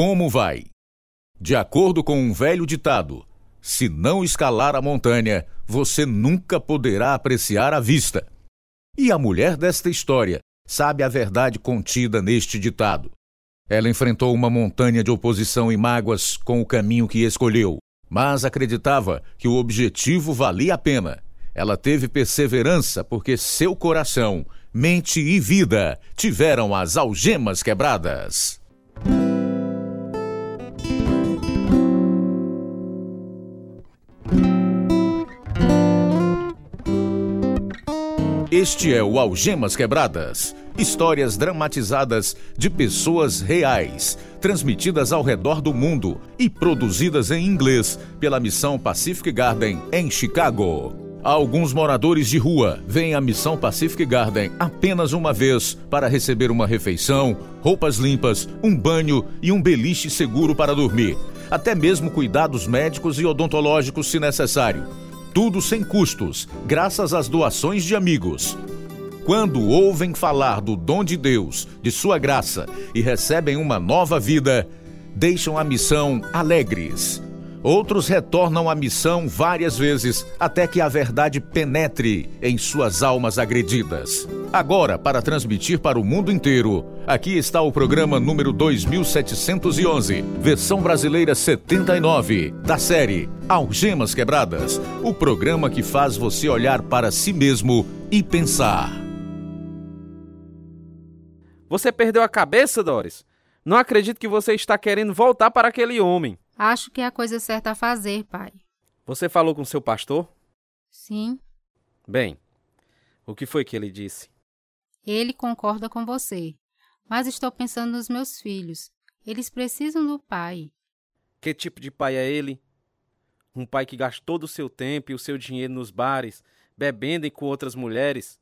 como vai. De acordo com um velho ditado, se não escalar a montanha, você nunca poderá apreciar a vista. E a mulher desta história sabe a verdade contida neste ditado. Ela enfrentou uma montanha de oposição e mágoas com o caminho que escolheu, mas acreditava que o objetivo valia a pena. Ela teve perseverança porque seu coração, mente e vida tiveram as algemas quebradas. Este é o Algemas Quebradas. Histórias dramatizadas de pessoas reais, transmitidas ao redor do mundo e produzidas em inglês pela missão Pacific Garden em Chicago. Alguns moradores de rua vêm à missão Pacific Garden apenas uma vez para receber uma refeição, roupas limpas, um banho e um beliche seguro para dormir, até mesmo cuidados médicos e odontológicos se necessário tudo sem custos, graças às doações de amigos. Quando ouvem falar do dom de Deus, de sua graça e recebem uma nova vida, deixam a missão alegres. Outros retornam à missão várias vezes até que a verdade penetre em suas almas agredidas. Agora, para transmitir para o mundo inteiro, aqui está o programa número 2711, versão brasileira 79, da série Algemas Quebradas o programa que faz você olhar para si mesmo e pensar. Você perdeu a cabeça, Doris? Não acredito que você está querendo voltar para aquele homem. Acho que é a coisa certa a fazer, pai. Você falou com seu pastor? Sim. Bem, o que foi que ele disse? Ele concorda com você. Mas estou pensando nos meus filhos. Eles precisam do pai. Que tipo de pai é ele? Um pai que gasta todo o seu tempo e o seu dinheiro nos bares, bebendo e com outras mulheres?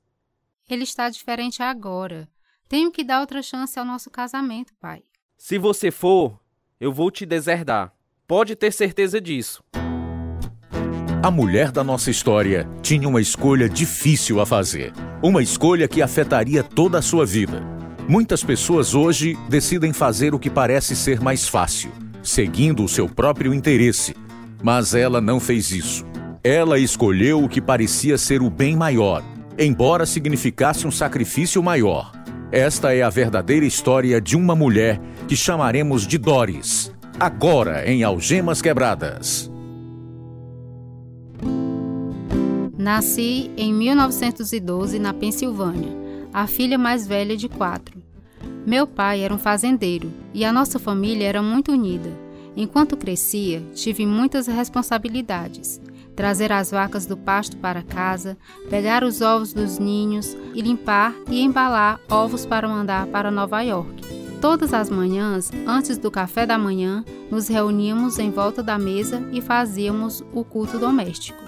Ele está diferente agora. Tenho que dar outra chance ao nosso casamento, pai. Se você for, eu vou te deserdar. Pode ter certeza disso. A mulher da nossa história tinha uma escolha difícil a fazer. Uma escolha que afetaria toda a sua vida. Muitas pessoas hoje decidem fazer o que parece ser mais fácil, seguindo o seu próprio interesse. Mas ela não fez isso. Ela escolheu o que parecia ser o bem maior, embora significasse um sacrifício maior. Esta é a verdadeira história de uma mulher que chamaremos de Doris, agora em Algemas Quebradas. Nasci em 1912 na Pensilvânia, a filha mais velha de quatro. Meu pai era um fazendeiro e a nossa família era muito unida. Enquanto crescia, tive muitas responsabilidades: trazer as vacas do pasto para casa, pegar os ovos dos ninhos e limpar e embalar ovos para mandar para Nova York. Todas as manhãs, antes do café da manhã, nos reuníamos em volta da mesa e fazíamos o culto doméstico.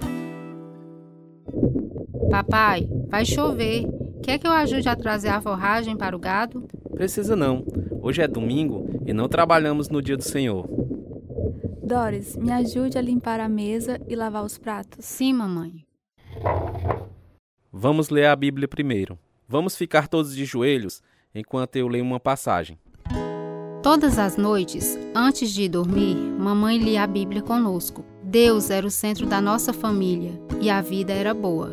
Papai, vai chover. Quer que eu ajude a trazer a forragem para o gado? Precisa não. Hoje é domingo e não trabalhamos no dia do Senhor. Doris, me ajude a limpar a mesa e lavar os pratos. Sim, mamãe. Vamos ler a Bíblia primeiro. Vamos ficar todos de joelhos enquanto eu leio uma passagem. Todas as noites, antes de dormir, mamãe lia a Bíblia conosco. Deus era o centro da nossa família e a vida era boa.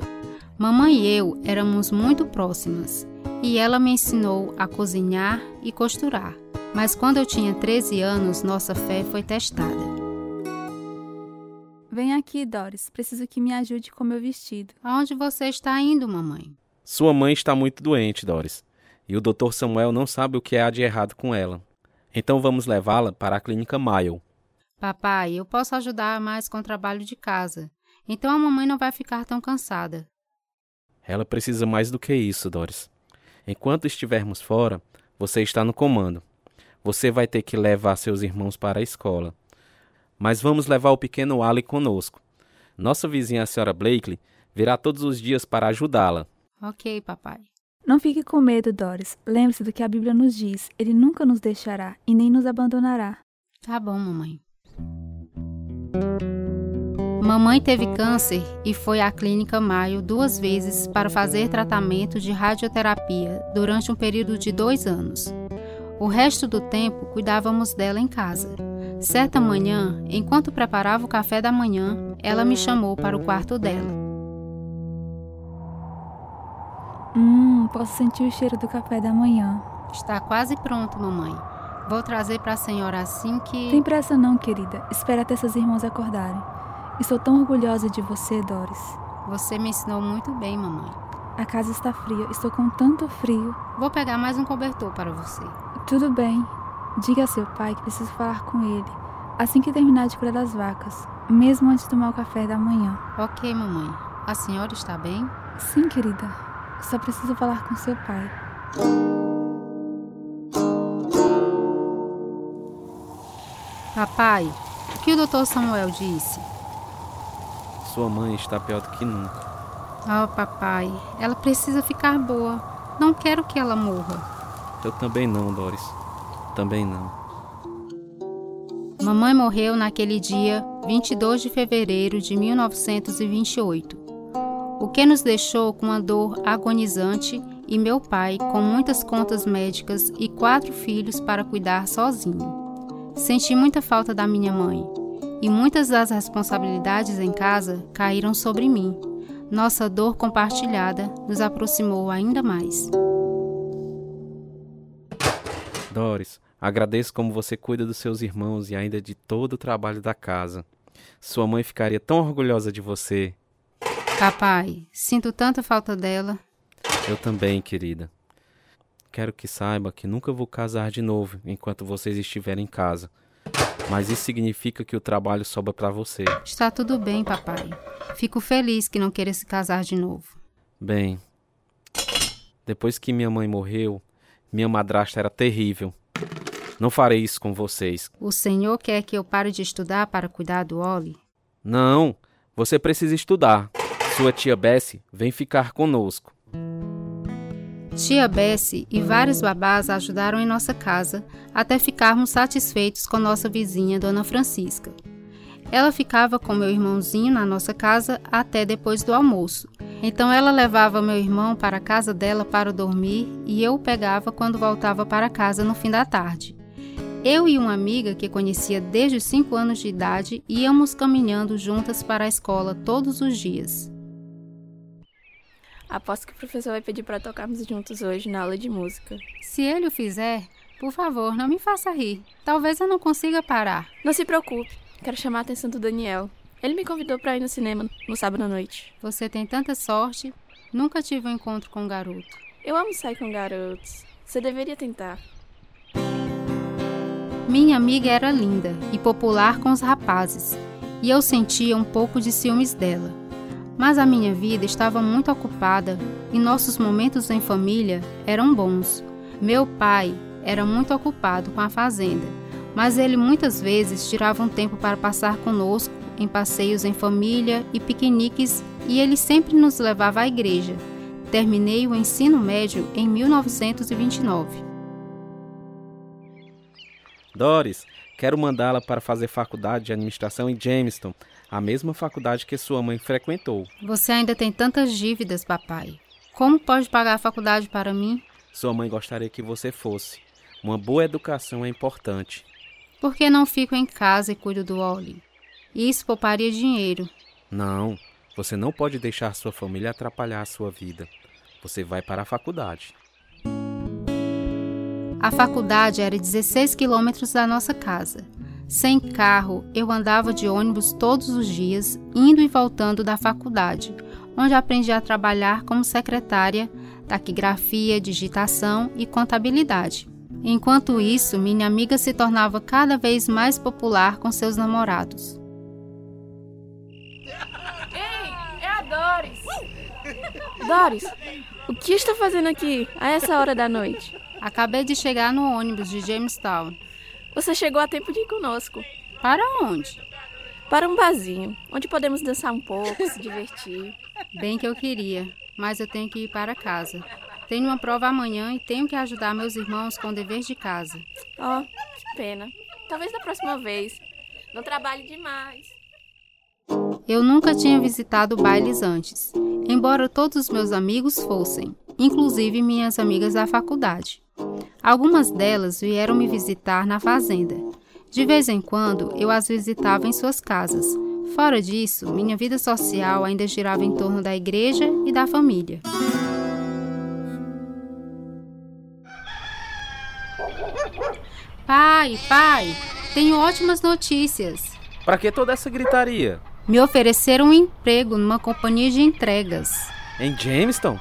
Mamãe e eu éramos muito próximas e ela me ensinou a cozinhar e costurar. Mas quando eu tinha 13 anos, nossa fé foi testada. Vem aqui, Doris. Preciso que me ajude com meu vestido. Aonde você está indo, mamãe? Sua mãe está muito doente, Doris. E o Dr. Samuel não sabe o que há de errado com ela. Então vamos levá-la para a clínica Mile. Papai, eu posso ajudar mais com o trabalho de casa. Então a mamãe não vai ficar tão cansada. Ela precisa mais do que isso, Doris. Enquanto estivermos fora, você está no comando. Você vai ter que levar seus irmãos para a escola. Mas vamos levar o pequeno Ali conosco. Nossa vizinha, a senhora Blakely, virá todos os dias para ajudá-la. Ok, papai. Não fique com medo, Doris. Lembre-se do que a Bíblia nos diz. Ele nunca nos deixará e nem nos abandonará. Tá bom, mamãe. Mamãe teve câncer e foi à clínica Maio duas vezes para fazer tratamento de radioterapia durante um período de dois anos. O resto do tempo cuidávamos dela em casa. Certa manhã, enquanto preparava o café da manhã, ela me chamou para o quarto dela. Hum, posso sentir o cheiro do café da manhã. Está quase pronto, mamãe. Vou trazer para a senhora assim que. Tem pressa não, querida. Espera até seus irmãos acordarem. Estou tão orgulhosa de você, Doris. Você me ensinou muito bem, mamãe. A casa está fria. Estou com tanto frio. Vou pegar mais um cobertor para você. Tudo bem. Diga a seu pai que preciso falar com ele assim que terminar de cuidar das vacas, mesmo antes de tomar o café da manhã. Ok, mamãe. A senhora está bem? Sim, querida. Só preciso falar com seu pai. Papai, o que o doutor Samuel disse? Sua mãe está pior do que nunca. Oh, papai, ela precisa ficar boa. Não quero que ela morra. Eu também não, Doris. Também não. Mamãe morreu naquele dia, 22 de fevereiro de 1928, o que nos deixou com uma dor agonizante e meu pai com muitas contas médicas e quatro filhos para cuidar sozinho. Senti muita falta da minha mãe e muitas das responsabilidades em casa caíram sobre mim. Nossa dor compartilhada nos aproximou ainda mais. Doris, agradeço como você cuida dos seus irmãos e ainda de todo o trabalho da casa. Sua mãe ficaria tão orgulhosa de você. Papai, sinto tanta falta dela. Eu também, querida. Quero que saiba que nunca vou casar de novo enquanto vocês estiverem em casa. Mas isso significa que o trabalho sobra para você. Está tudo bem, papai. Fico feliz que não queira se casar de novo. Bem, depois que minha mãe morreu, minha madrasta era terrível. Não farei isso com vocês. O senhor quer que eu pare de estudar para cuidar do Oli? Não, você precisa estudar. Sua tia Bessie vem ficar conosco. Tia Bessie e vários babás ajudaram em nossa casa até ficarmos satisfeitos com nossa vizinha, Dona Francisca. Ela ficava com meu irmãozinho na nossa casa até depois do almoço. Então ela levava meu irmão para a casa dela para dormir e eu o pegava quando voltava para casa no fim da tarde. Eu e uma amiga que conhecia desde os 5 anos de idade íamos caminhando juntas para a escola todos os dias. Aposto que o professor vai pedir para tocarmos juntos hoje na aula de música. Se ele o fizer, por favor, não me faça rir. Talvez eu não consiga parar. Não se preocupe. Quero chamar a atenção do Daniel. Ele me convidou para ir no cinema no sábado à noite. Você tem tanta sorte. Nunca tive um encontro com um garoto. Eu amo sair com garotos. Você deveria tentar. Minha amiga era linda e popular com os rapazes, e eu sentia um pouco de ciúmes dela. Mas a minha vida estava muito ocupada e nossos momentos em família eram bons. Meu pai era muito ocupado com a fazenda, mas ele muitas vezes tirava um tempo para passar conosco em passeios em família e piqueniques e ele sempre nos levava à igreja. Terminei o ensino médio em 1929. Doris, quero mandá-la para fazer faculdade de administração em Jamestown, a mesma faculdade que sua mãe frequentou. Você ainda tem tantas dívidas, papai. Como pode pagar a faculdade para mim? Sua mãe gostaria que você fosse. Uma boa educação é importante. Por que não fico em casa e cuido do Oli? Isso pouparia dinheiro. Não, você não pode deixar sua família atrapalhar a sua vida. Você vai para a faculdade. A faculdade era 16 quilômetros da nossa casa. Sem carro, eu andava de ônibus todos os dias, indo e voltando da faculdade, onde aprendi a trabalhar como secretária, taquigrafia, digitação e contabilidade. Enquanto isso, minha amiga se tornava cada vez mais popular com seus namorados. Ei, é a Doris! Doris, o que está fazendo aqui a essa hora da noite? Acabei de chegar no ônibus de Jamestown. Você chegou a tempo de ir conosco. Para onde? Para um barzinho, onde podemos dançar um pouco, se divertir. Bem que eu queria, mas eu tenho que ir para casa. Tenho uma prova amanhã e tenho que ajudar meus irmãos com o dever de casa. Oh, que pena. Talvez da próxima vez. Não trabalhe demais. Eu nunca tinha visitado bailes antes, embora todos os meus amigos fossem, inclusive minhas amigas da faculdade. Algumas delas vieram me visitar na fazenda. De vez em quando, eu as visitava em suas casas. Fora disso, minha vida social ainda girava em torno da igreja e da família. Pai, pai, tenho ótimas notícias. Para que toda essa gritaria? Me ofereceram um emprego numa companhia de entregas. Em Jamestown?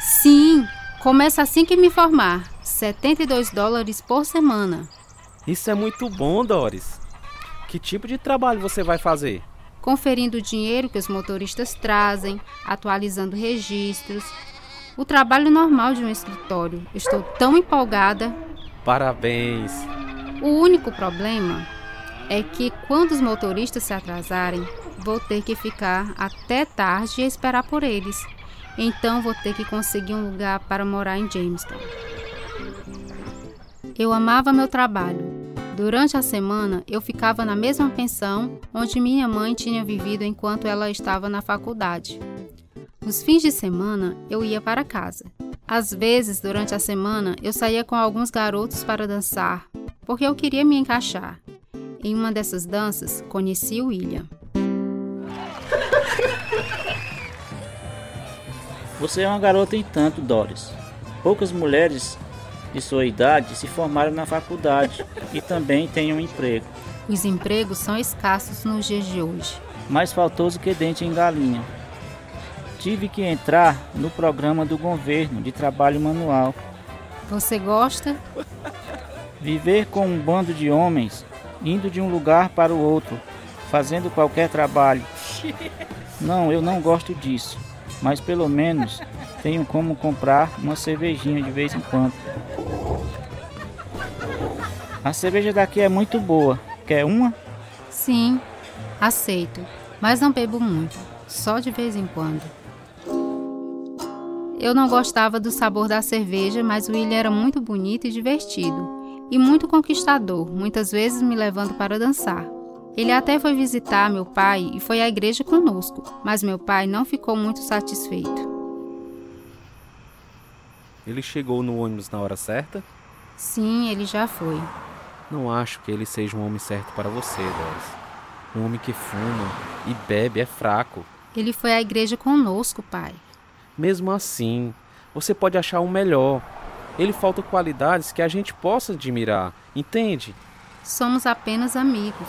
Sim, começa assim que me formar. 72 dólares por semana. Isso é muito bom, Doris. Que tipo de trabalho você vai fazer? Conferindo o dinheiro que os motoristas trazem, atualizando registros. O trabalho normal de um escritório. Estou tão empolgada. Parabéns. O único problema é que quando os motoristas se atrasarem, vou ter que ficar até tarde e esperar por eles. Então vou ter que conseguir um lugar para morar em Jamestown. Eu amava meu trabalho. Durante a semana, eu ficava na mesma pensão onde minha mãe tinha vivido enquanto ela estava na faculdade. Nos fins de semana, eu ia para casa. Às vezes, durante a semana, eu saía com alguns garotos para dançar, porque eu queria me encaixar. Em uma dessas danças, conheci o William. Você é uma garota em tanto, Doris. Poucas mulheres de sua idade se formaram na faculdade e também têm um emprego. Os empregos são escassos nos dias de hoje. Mais faltoso que dente em galinha. Tive que entrar no programa do governo de trabalho manual. Você gosta? Viver com um bando de homens, indo de um lugar para o outro, fazendo qualquer trabalho. Não, eu não gosto disso, mas pelo menos tenho como comprar uma cervejinha de vez em quando. A cerveja daqui é muito boa. Quer uma? Sim, aceito, mas não bebo muito, só de vez em quando. Eu não gostava do sabor da cerveja, mas o William era muito bonito e divertido e muito conquistador, muitas vezes me levando para dançar. Ele até foi visitar meu pai e foi à igreja conosco, mas meu pai não ficou muito satisfeito. Ele chegou no ônibus na hora certa? Sim, ele já foi. Não acho que ele seja um homem certo para você, Doris. Um homem que fuma e bebe é fraco. Ele foi à igreja conosco, pai. Mesmo assim, você pode achar um melhor, ele falta qualidades que a gente possa admirar, entende? Somos apenas amigos.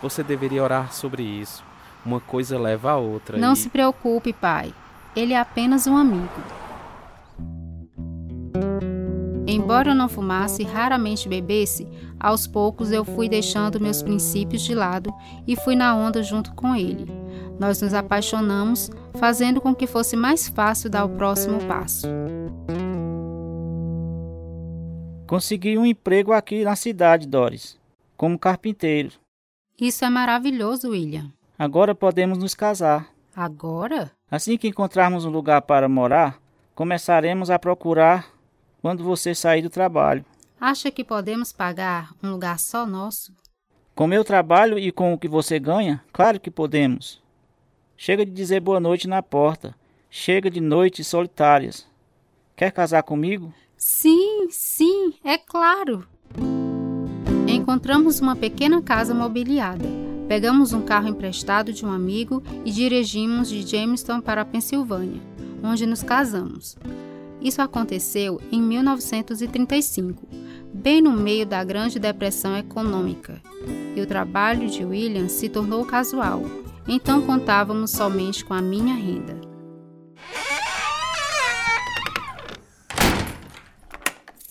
Você deveria orar sobre isso. Uma coisa leva a outra. Não e... se preocupe, pai. Ele é apenas um amigo. Embora eu não fumasse e raramente bebesse, aos poucos eu fui deixando meus princípios de lado e fui na onda junto com ele. Nós nos apaixonamos, fazendo com que fosse mais fácil dar o próximo passo. Consegui um emprego aqui na cidade, Doris, como carpinteiro. Isso é maravilhoso, William. Agora podemos nos casar. Agora? Assim que encontrarmos um lugar para morar, começaremos a procurar quando você sair do trabalho. Acha que podemos pagar um lugar só nosso? Com meu trabalho e com o que você ganha, claro que podemos. Chega de dizer boa noite na porta. Chega de noites solitárias. Quer casar comigo? Sim, sim, é claro. Encontramos uma pequena casa mobiliada. Pegamos um carro emprestado de um amigo e dirigimos de Jamestown para a Pensilvânia, onde nos casamos. Isso aconteceu em 1935, bem no meio da Grande Depressão Econômica, e o trabalho de William se tornou casual, então contávamos somente com a minha renda.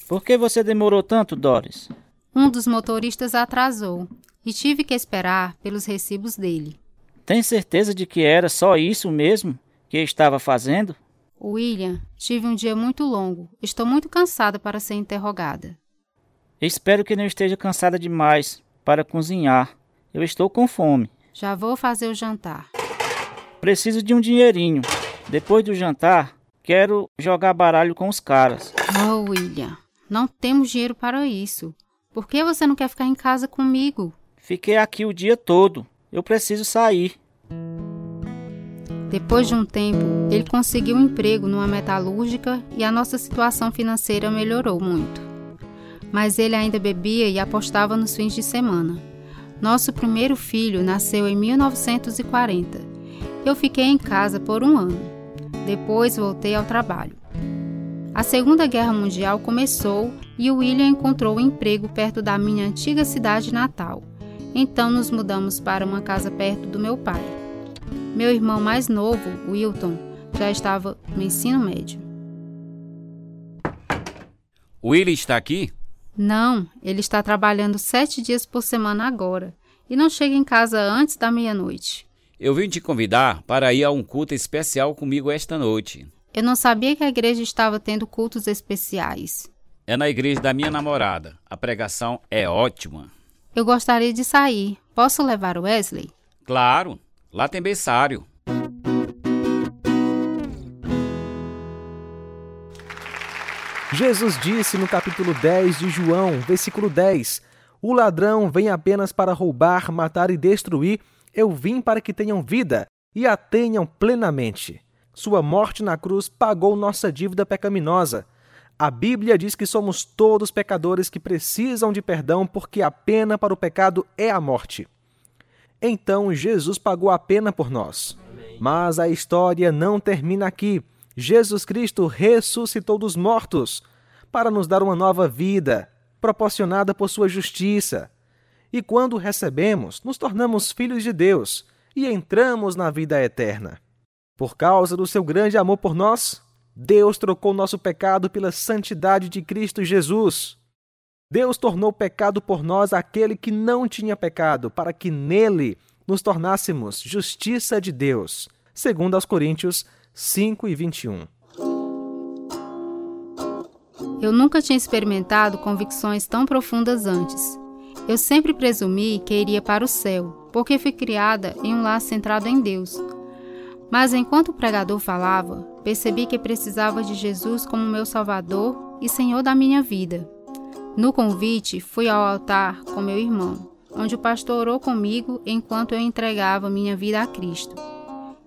Por que você demorou tanto, Doris? Um dos motoristas atrasou e tive que esperar pelos recibos dele. Tem certeza de que era só isso mesmo que estava fazendo? William, tive um dia muito longo. Estou muito cansada para ser interrogada. Espero que não esteja cansada demais para cozinhar. Eu estou com fome. Já vou fazer o jantar. Preciso de um dinheirinho. Depois do jantar, quero jogar baralho com os caras. Oh, William. Não temos dinheiro para isso. Por que você não quer ficar em casa comigo? Fiquei aqui o dia todo. Eu preciso sair. Depois de um tempo, ele conseguiu um emprego numa metalúrgica e a nossa situação financeira melhorou muito. mas ele ainda bebia e apostava nos fins de semana. Nosso primeiro filho nasceu em 1940. Eu fiquei em casa por um ano. Depois voltei ao trabalho. A Segunda Guerra Mundial começou e o William encontrou um emprego perto da minha antiga cidade natal. Então nos mudamos para uma casa perto do meu pai. Meu irmão mais novo, Wilton, já estava no ensino médio. O William está aqui? Não, ele está trabalhando sete dias por semana agora e não chega em casa antes da meia-noite. Eu vim te convidar para ir a um culto especial comigo esta noite. Eu não sabia que a igreja estava tendo cultos especiais. É na igreja da minha namorada. A pregação é ótima. Eu gostaria de sair. Posso levar o Wesley? Claro, lá tem berçário. Jesus disse no capítulo 10 de João, versículo 10: O ladrão vem apenas para roubar, matar e destruir. Eu vim para que tenham vida e a tenham plenamente. Sua morte na cruz pagou nossa dívida pecaminosa. A Bíblia diz que somos todos pecadores que precisam de perdão porque a pena para o pecado é a morte. Então Jesus pagou a pena por nós. Mas a história não termina aqui. Jesus Cristo ressuscitou dos mortos para nos dar uma nova vida, proporcionada por sua justiça. E quando recebemos, nos tornamos filhos de Deus e entramos na vida eterna. Por causa do seu grande amor por nós, Deus trocou nosso pecado pela santidade de Cristo Jesus. Deus tornou pecado por nós aquele que não tinha pecado, para que nele nos tornássemos justiça de Deus. Segundo aos Coríntios 5 e 21. Eu nunca tinha experimentado convicções tão profundas antes. Eu sempre presumi que iria para o céu, porque fui criada em um lar centrado em Deus. Mas enquanto o pregador falava, percebi que precisava de Jesus como meu Salvador e Senhor da minha vida. No convite, fui ao altar com meu irmão, onde o pastor orou comigo enquanto eu entregava minha vida a Cristo.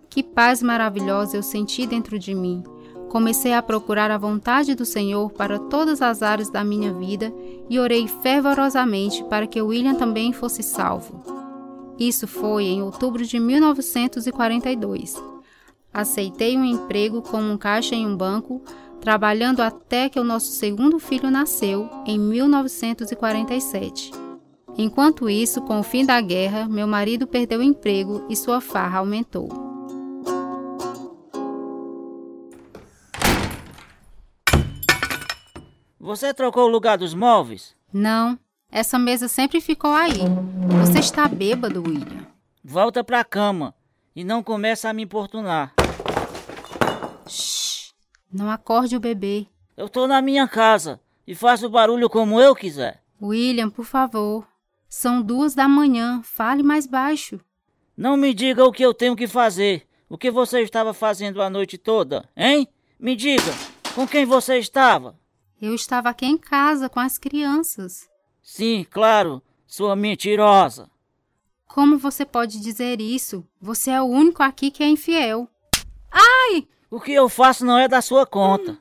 Que paz maravilhosa eu senti dentro de mim. Comecei a procurar a vontade do Senhor para todas as áreas da minha vida e orei fervorosamente para que William também fosse salvo. Isso foi em outubro de 1942. Aceitei um emprego como um caixa em um banco, trabalhando até que o nosso segundo filho nasceu em 1947. Enquanto isso, com o fim da guerra, meu marido perdeu o emprego e sua farra aumentou. Você trocou o lugar dos móveis? Não, essa mesa sempre ficou aí. Você está bêbado, William. Volta pra cama e não começa a me importunar. Shh, não acorde o bebê. Eu tô na minha casa e faço barulho como eu quiser. William, por favor. São duas da manhã. Fale mais baixo. Não me diga o que eu tenho que fazer. O que você estava fazendo a noite toda, hein? Me diga, com quem você estava? Eu estava aqui em casa com as crianças. Sim, claro, sua mentirosa. Como você pode dizer isso? Você é o único aqui que é infiel. Ai! O que eu faço não é da sua conta.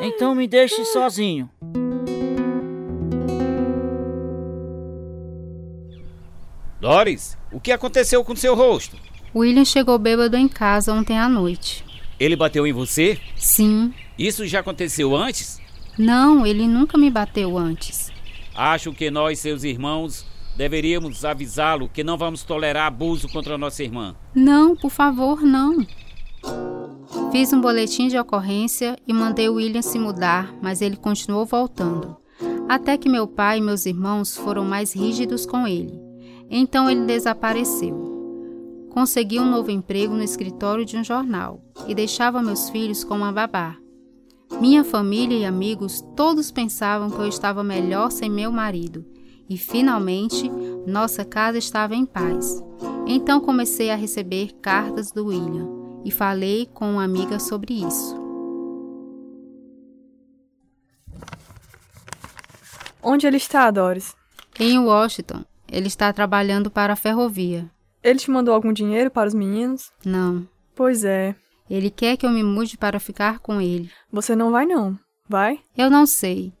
Então me deixe sozinho. Doris, o que aconteceu com seu rosto? William chegou bêbado em casa ontem à noite. Ele bateu em você? Sim. Isso já aconteceu antes? Não, ele nunca me bateu antes. Acho que nós, seus irmãos, deveríamos avisá-lo que não vamos tolerar abuso contra nossa irmã. Não, por favor, não. Fiz um boletim de ocorrência e mandei William se mudar, mas ele continuou voltando. Até que meu pai e meus irmãos foram mais rígidos com ele. Então ele desapareceu. Consegui um novo emprego no escritório de um jornal e deixava meus filhos com uma babá. Minha família e amigos todos pensavam que eu estava melhor sem meu marido e finalmente nossa casa estava em paz. Então comecei a receber cartas do William e falei com uma amiga sobre isso. Onde ele está, Doris? Em Washington. Ele está trabalhando para a ferrovia. Ele te mandou algum dinheiro para os meninos? Não. Pois é. Ele quer que eu me mude para ficar com ele. Você não vai não, vai? Eu não sei.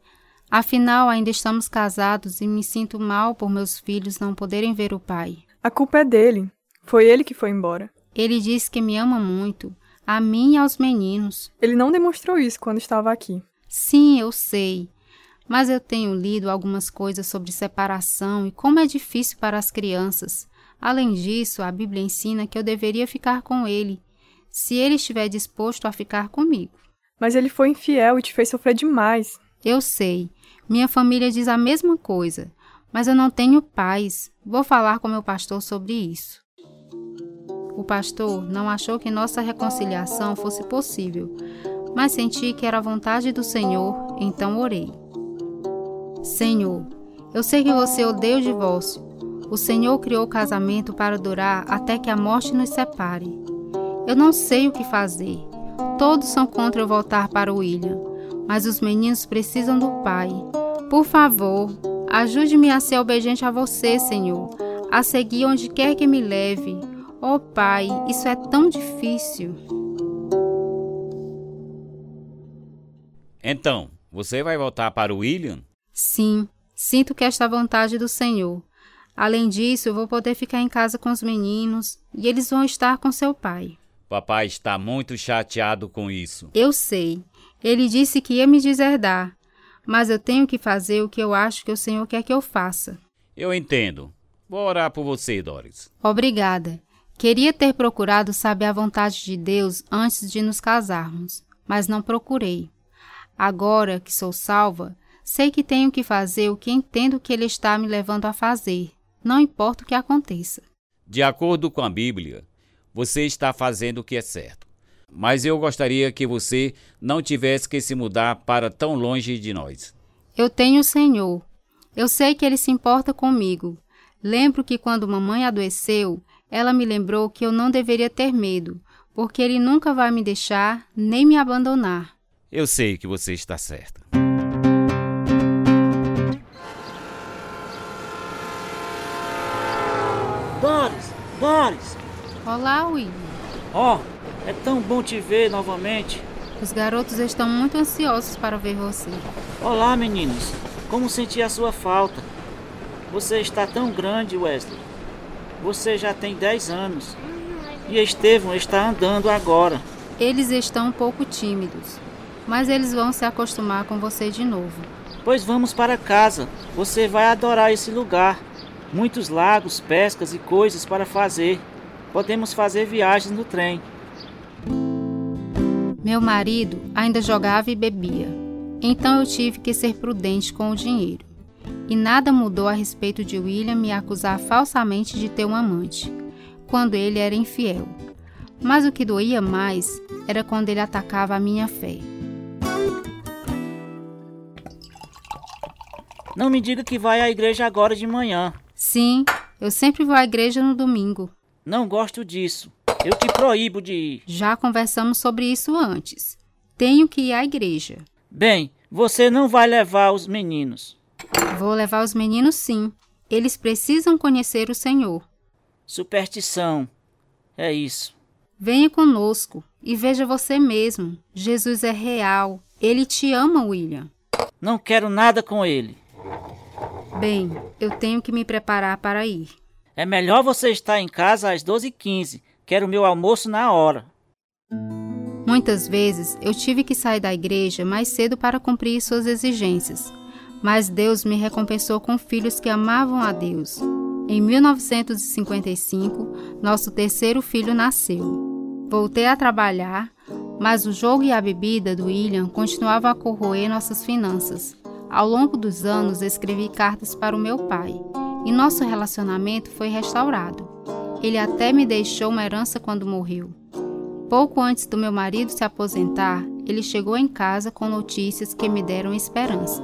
Afinal, ainda estamos casados e me sinto mal por meus filhos não poderem ver o pai. A culpa é dele. Foi ele que foi embora. Ele disse que me ama muito, a mim e aos meninos. Ele não demonstrou isso quando estava aqui. Sim, eu sei. Mas eu tenho lido algumas coisas sobre separação e como é difícil para as crianças. Além disso, a Bíblia ensina que eu deveria ficar com ele, se ele estiver disposto a ficar comigo. Mas ele foi infiel e te fez sofrer demais. Eu sei. Minha família diz a mesma coisa, mas eu não tenho paz. Vou falar com meu pastor sobre isso. O pastor não achou que nossa reconciliação fosse possível, mas senti que era a vontade do Senhor, então orei. Senhor, eu sei que você odeia o divórcio. O Senhor criou o casamento para durar até que a morte nos separe. Eu não sei o que fazer. Todos são contra eu voltar para o William mas os meninos precisam do pai. Por favor, ajude-me a ser obediente a você, Senhor, a seguir onde quer que me leve. Oh, Pai, isso é tão difícil. Então, você vai voltar para o William? Sim, sinto que esta é a vontade do Senhor. Além disso, eu vou poder ficar em casa com os meninos e eles vão estar com seu pai. Papai está muito chateado com isso. Eu sei. Ele disse que ia me deserdar, mas eu tenho que fazer o que eu acho que o Senhor quer que eu faça. Eu entendo. Vou orar por você, Doris. Obrigada. Queria ter procurado saber a vontade de Deus antes de nos casarmos, mas não procurei. Agora que sou salva, sei que tenho que fazer o que entendo que Ele está me levando a fazer, não importa o que aconteça. De acordo com a Bíblia, você está fazendo o que é certo mas eu gostaria que você não tivesse que se mudar para tão longe de nós. Eu tenho o Senhor. Eu sei que Ele se importa comigo. Lembro que quando mamãe adoeceu, ela me lembrou que eu não deveria ter medo, porque Ele nunca vai me deixar nem me abandonar. Eu sei que você está certa. Doris! Doris! Olá, William. Ó, oh, é tão bom te ver novamente. Os garotos estão muito ansiosos para ver você. Olá, meninos. Como senti a sua falta? Você está tão grande, Wesley. Você já tem 10 anos. E Estevão está andando agora. Eles estão um pouco tímidos, mas eles vão se acostumar com você de novo. Pois vamos para casa. Você vai adorar esse lugar. Muitos lagos, pescas e coisas para fazer. Podemos fazer viagens no trem. Meu marido ainda jogava e bebia, então eu tive que ser prudente com o dinheiro. E nada mudou a respeito de William me acusar falsamente de ter um amante, quando ele era infiel. Mas o que doía mais era quando ele atacava a minha fé. Não me diga que vai à igreja agora de manhã. Sim, eu sempre vou à igreja no domingo. Não gosto disso. Eu te proíbo de ir. Já conversamos sobre isso antes. Tenho que ir à igreja. Bem, você não vai levar os meninos. Vou levar os meninos sim. Eles precisam conhecer o Senhor. Superstição. É isso. Venha conosco e veja você mesmo. Jesus é real. Ele te ama, William. Não quero nada com ele. Bem, eu tenho que me preparar para ir. É melhor você estar em casa às 12h15 Quero meu almoço na hora. Muitas vezes eu tive que sair da igreja mais cedo para cumprir suas exigências, mas Deus me recompensou com filhos que amavam a Deus. Em 1955, nosso terceiro filho nasceu. Voltei a trabalhar, mas o jogo e a bebida do William continuavam a corroer nossas finanças. Ao longo dos anos, escrevi cartas para o meu pai e nosso relacionamento foi restaurado. Ele até me deixou uma herança quando morreu. Pouco antes do meu marido se aposentar, ele chegou em casa com notícias que me deram esperança.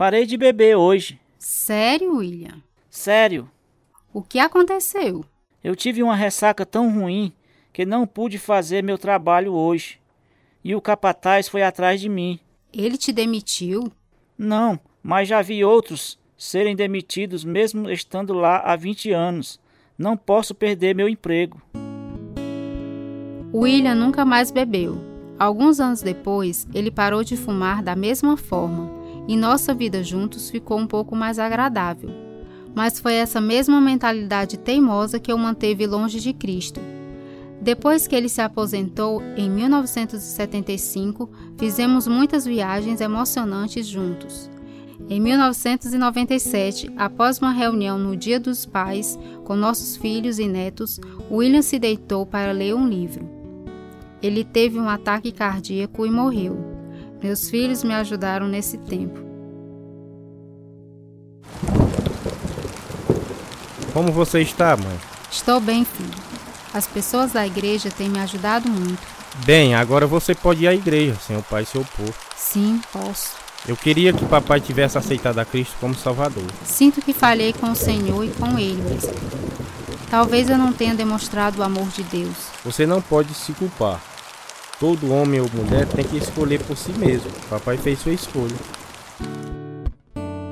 Parei de beber hoje. Sério, William? Sério. O que aconteceu? Eu tive uma ressaca tão ruim que não pude fazer meu trabalho hoje. E o capataz foi atrás de mim. Ele te demitiu? Não, mas já vi outros serem demitidos mesmo estando lá há 20 anos. Não posso perder meu emprego. William nunca mais bebeu. Alguns anos depois, ele parou de fumar da mesma forma e nossa vida juntos ficou um pouco mais agradável. Mas foi essa mesma mentalidade teimosa que o manteve longe de Cristo. Depois que ele se aposentou, em 1975, fizemos muitas viagens emocionantes juntos. Em 1997, após uma reunião no Dia dos Pais com nossos filhos e netos, William se deitou para ler um livro. Ele teve um ataque cardíaco e morreu. Meus filhos me ajudaram nesse tempo. Como você está, mãe? Estou bem, filho. As pessoas da igreja têm me ajudado muito. Bem, agora você pode ir à igreja sem o pai se opor. Sim, posso. Eu queria que papai tivesse aceitado a Cristo como Salvador. Sinto que falhei com o Senhor e com ele, Wesley. Talvez eu não tenha demonstrado o amor de Deus. Você não pode se culpar. Todo homem ou mulher tem que escolher por si mesmo. Papai fez sua escolha.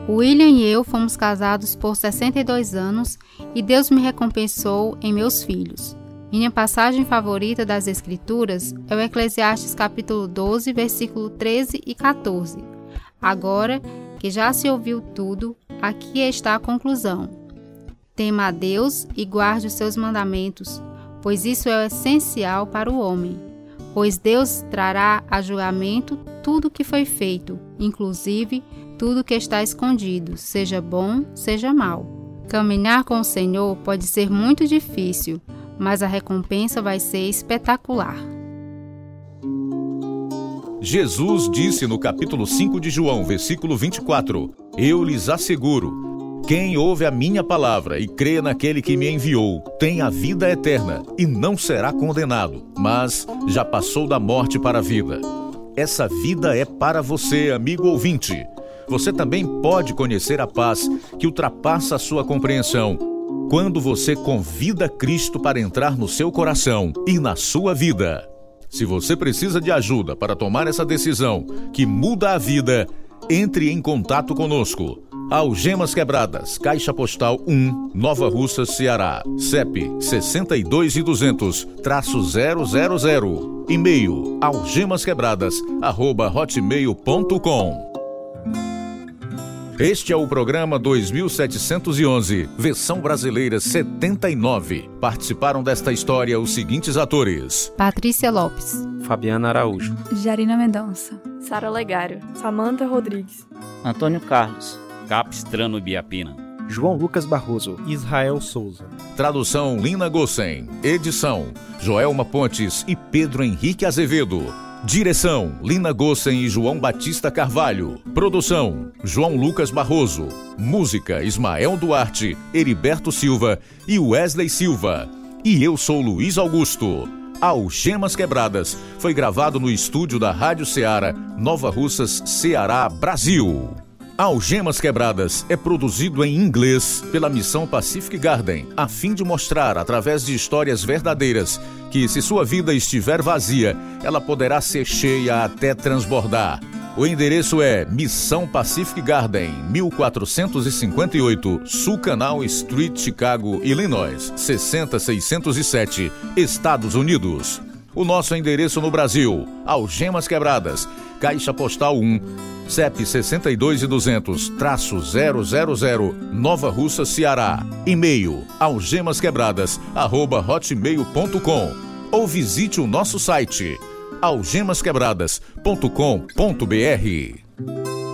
William e eu fomos casados por 62 anos e Deus me recompensou em meus filhos. Minha passagem favorita das Escrituras é o Eclesiastes capítulo 12, versículo 13 e 14. Agora que já se ouviu tudo, aqui está a conclusão. Tema a Deus e guarde os seus mandamentos, pois isso é essencial para o homem. Pois Deus trará a julgamento tudo o que foi feito, inclusive tudo que está escondido, seja bom, seja mal. Caminhar com o Senhor pode ser muito difícil, mas a recompensa vai ser espetacular. Jesus disse no capítulo 5 de João, versículo 24: Eu lhes asseguro, quem ouve a minha palavra e crê naquele que me enviou, tem a vida eterna e não será condenado, mas já passou da morte para a vida. Essa vida é para você, amigo ouvinte. Você também pode conhecer a paz que ultrapassa a sua compreensão quando você convida Cristo para entrar no seu coração e na sua vida. Se você precisa de ajuda para tomar essa decisão que muda a vida, entre em contato conosco. Algemas Quebradas, Caixa Postal 1, Nova Russa, Ceará. CEP 62 e 200 000. E-mail algemasquebradas@hotmail.com. Este é o programa 2711, versão brasileira 79. Participaram desta história os seguintes atores: Patrícia Lopes, Fabiana Araújo, Jarina Mendonça, Sara Legário, Samantha Rodrigues, Antônio Carlos, Capistrano Biapina. João Lucas Barroso, Israel Souza. Tradução Lina Gossen. Edição Joelma Pontes e Pedro Henrique Azevedo. Direção: Lina Gossen e João Batista Carvalho. Produção: João Lucas Barroso. Música: Ismael Duarte, Heriberto Silva e Wesley Silva. E eu sou Luiz Augusto. Algemas Quebradas foi gravado no estúdio da Rádio Ceará, Nova Russas, Ceará, Brasil. Algemas Quebradas é produzido em inglês pela Missão Pacific Garden, a fim de mostrar, através de histórias verdadeiras, que se sua vida estiver vazia, ela poderá ser cheia até transbordar. O endereço é Missão Pacific Garden, 1458, Sul Canal Street, Chicago, Illinois, 60607, Estados Unidos. O nosso endereço no Brasil: Algemas Quebradas, Caixa Postal 1, CEP 62 e 200 000, Nova Russa, Ceará. E-mail: algemasquebradas@hotmail.com ou visite o nosso site algemasquebradas.com.br.